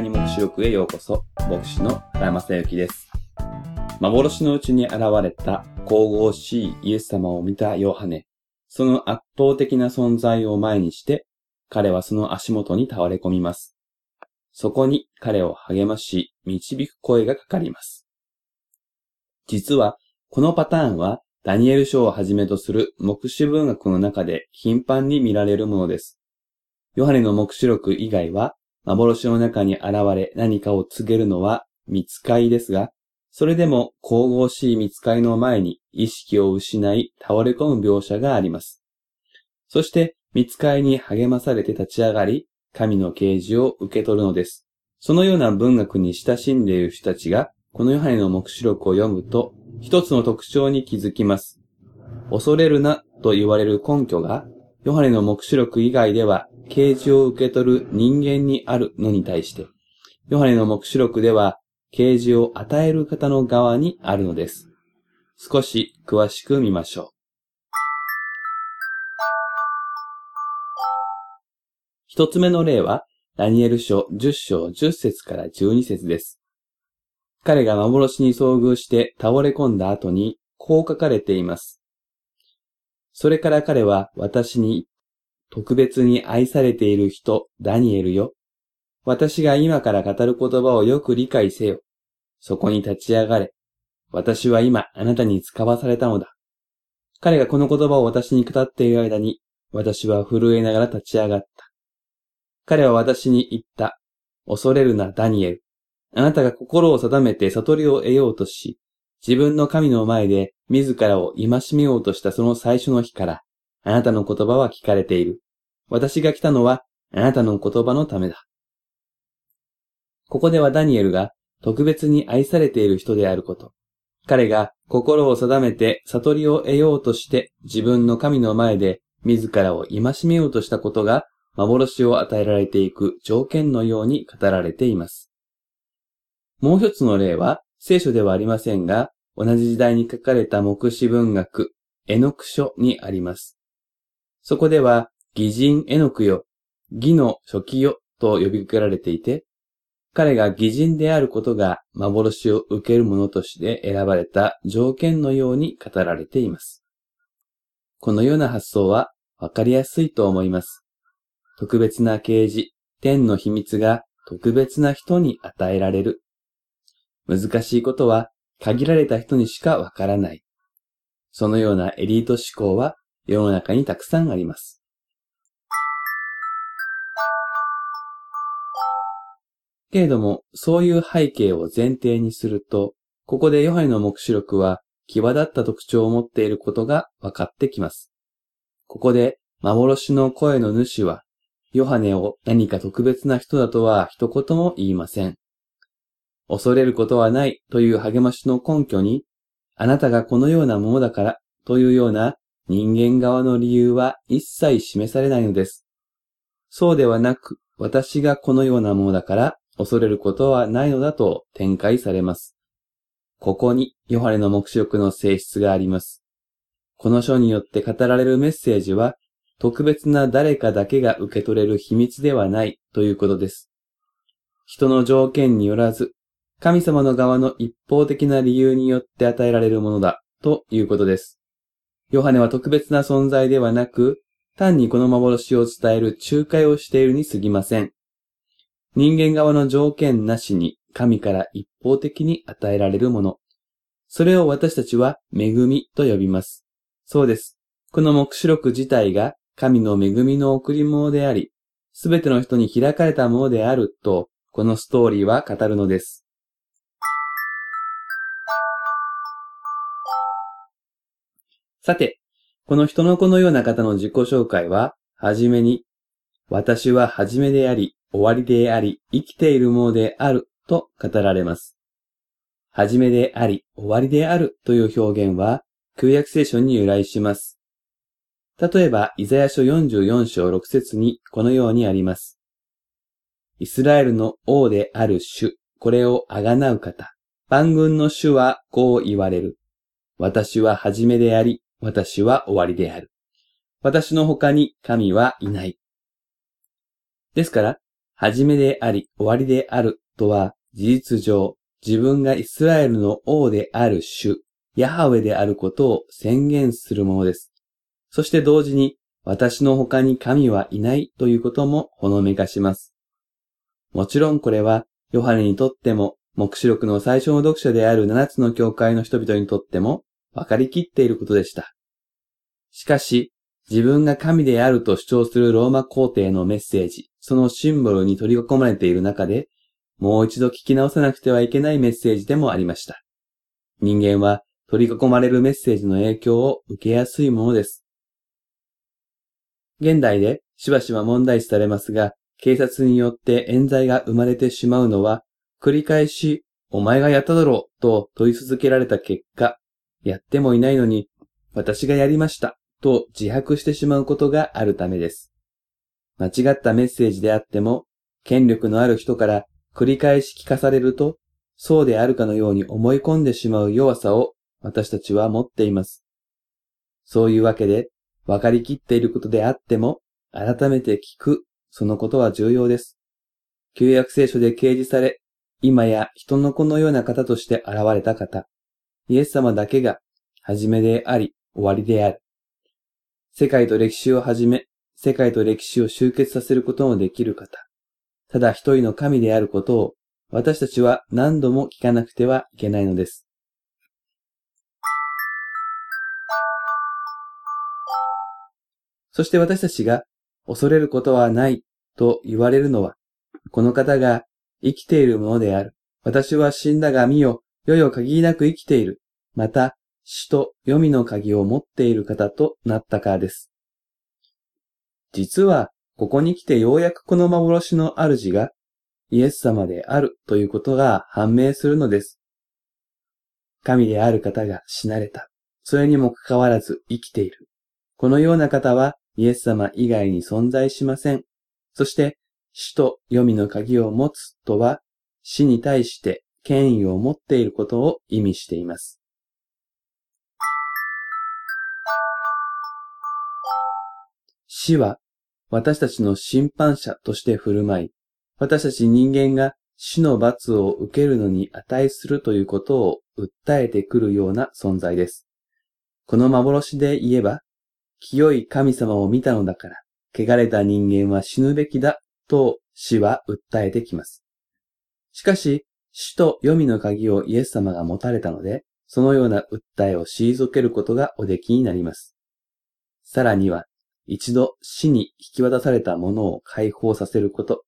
に目視録へようこそ、牧師の原正幸です。幻のうちに現れた神々しいイエス様を見たヨハネ。その圧倒的な存在を前にして、彼はその足元に倒れ込みます。そこに彼を励まし、導く声がかかります。実は、このパターンは、ダニエル書をはじめとする目視文学の中で頻繁に見られるものです。ヨハネの目視録以外は、幻の中に現れ何かを告げるのは見つかいですが、それでも神々しい見つかいの前に意識を失い倒れ込む描写があります。そして見つかいに励まされて立ち上がり、神の啓示を受け取るのです。そのような文学に親しんでいる人たちが、このヨハネの目視録を読むと、一つの特徴に気づきます。恐れるなと言われる根拠が、ヨハネの目視録以外では啓示を受け取る人間にあるのに対して、ヨハネの目視録では、啓示を与える方の側にあるのです。少し詳しく見ましょう。一つ目の例は、ダニエル書10章10節から12節です。彼が幻に遭遇して倒れ込んだ後に、こう書かれています。それから彼は私に特別に愛されている人、ダニエルよ。私が今から語る言葉をよく理解せよ。そこに立ち上がれ。私は今あなたに使わされたのだ。彼がこの言葉を私に語っている間に、私は震えながら立ち上がった。彼は私に言った。恐れるな、ダニエル。あなたが心を定めて悟りを得ようとし、自分の神の前で自らを戒めようとしたその最初の日から、あなたの言葉は聞かれている。私が来たのは、あなたの言葉のためだ。ここではダニエルが特別に愛されている人であること。彼が心を定めて悟りを得ようとして自分の神の前で自らを戒めようとしたことが幻を与えられていく条件のように語られています。もう一つの例は聖書ではありませんが、同じ時代に書かれた目視文学、エノク書にあります。そこでは、義人エノクよ、義の初期よと呼びかけられていて、彼が義人であることが幻を受ける者として選ばれた条件のように語られています。このような発想はわかりやすいと思います。特別な啓示、天の秘密が特別な人に与えられる。難しいことは限られた人にしかわからない。そのようなエリート思考は世の中にたくさんあります。けれども、そういう背景を前提にすると、ここでヨハネの目視録は、際立った特徴を持っていることが分かってきます。ここで、幻の声の主は、ヨハネを何か特別な人だとは一言も言いません。恐れることはないという励ましの根拠に、あなたがこのようなものだからというような人間側の理由は一切示されないのです。そうではなく、私がこのようなものだから恐れることはないのだと展開されます。ここにヨハネの目視録の性質があります。この書によって語られるメッセージは、特別な誰かだけが受け取れる秘密ではないということです。人の条件によらず、神様の側の一方的な理由によって与えられるものだということです。ヨハネは特別な存在ではなく、単にこの幻を伝える仲介をしているに過ぎません。人間側の条件なしに神から一方的に与えられるもの。それを私たちは恵みと呼びます。そうです。この目視録自体が神の恵みの贈り物であり、すべての人に開かれたものであると、このストーリーは語るのです。さて、この人の子のような方の自己紹介は、はじめに、私ははじめであり、終わりであり、生きているものであると語られます。はじめであり、終わりであるという表現は、旧約聖書に由来します。例えば、イザヤ書44章6節にこのようにあります。イスラエルの王である主、これをあがなう方。万軍の主はこう言われる。私ははじめであり、私は終わりである。私の他に神はいない。ですから、始めであり終わりであるとは事実上自分がイスラエルの王である主、ヤハウェであることを宣言するものです。そして同時に私の他に神はいないということもほのめかします。もちろんこれはヨハネにとっても目視録の最初の読者である七つの教会の人々にとっても分かりきっていることでした。しかし、自分が神であると主張するローマ皇帝のメッセージ、そのシンボルに取り囲まれている中で、もう一度聞き直さなくてはいけないメッセージでもありました。人間は取り囲まれるメッセージの影響を受けやすいものです。現代でしばしば問題視されますが、警察によって冤罪が生まれてしまうのは、繰り返し、お前がやっただろうと問い続けられた結果、やってもいないのに、私がやりましたと自白してしまうことがあるためです。間違ったメッセージであっても、権力のある人から繰り返し聞かされると、そうであるかのように思い込んでしまう弱さを私たちは持っています。そういうわけで、分かりきっていることであっても、改めて聞く、そのことは重要です。旧約聖書で掲示され、今や人の子のような方として現れた方、イエス様だけが、始めであり、終わりである。世界と歴史をはじめ、世界と歴史を集結させることのできる方。ただ一人の神であることを、私たちは何度も聞かなくてはいけないのです。そして私たちが恐れることはないと言われるのは、この方が生きているものである。私は死んだが見よ、世よ限りなく生きている。また、死と黄泉の鍵を持っている方となったからです。実は、ここに来てようやくこの幻の主がイエス様であるということが判明するのです。神である方が死なれた。それにもかかわらず生きている。このような方はイエス様以外に存在しません。そして、死と黄泉の鍵を持つとは、死に対して権威を持っていることを意味しています。死は私たちの審判者として振る舞い、私たち人間が死の罰を受けるのに値するということを訴えてくるような存在です。この幻で言えば、清い神様を見たのだから、汚れた人間は死ぬべきだと死は訴えてきます。しかし、死と黄泉の鍵をイエス様が持たれたので、そのような訴えを退けることがおできになります。さらには、一度死に引き渡されたものを解放させること、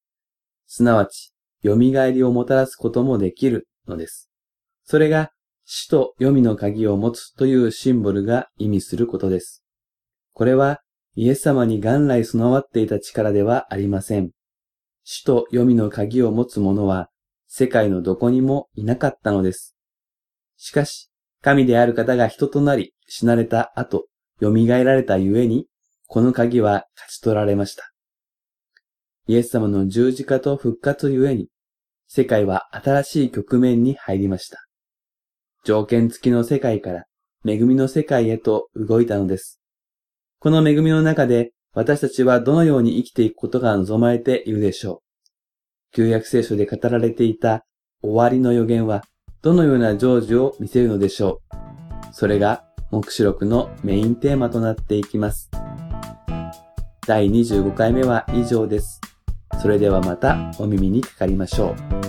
すなわち、蘇りをもたらすこともできるのです。それが、死と黄泉の鍵を持つというシンボルが意味することです。これは、イエス様に元来備わっていた力ではありません。死と黄泉の鍵を持つ者は、世界のどこにもいなかったのです。しかし、神である方が人となり、死なれた後、蘇られたゆえに、この鍵は勝ち取られました。イエス様の十字架と復活ゆえに、世界は新しい局面に入りました。条件付きの世界から恵みの世界へと動いたのです。この恵みの中で私たちはどのように生きていくことが望まれているでしょう。旧約聖書で語られていた終わりの予言はどのような成就を見せるのでしょう？それが目視録のメインテーマとなっていきます。第25回目は以上です。それではまたお耳にかかりましょう。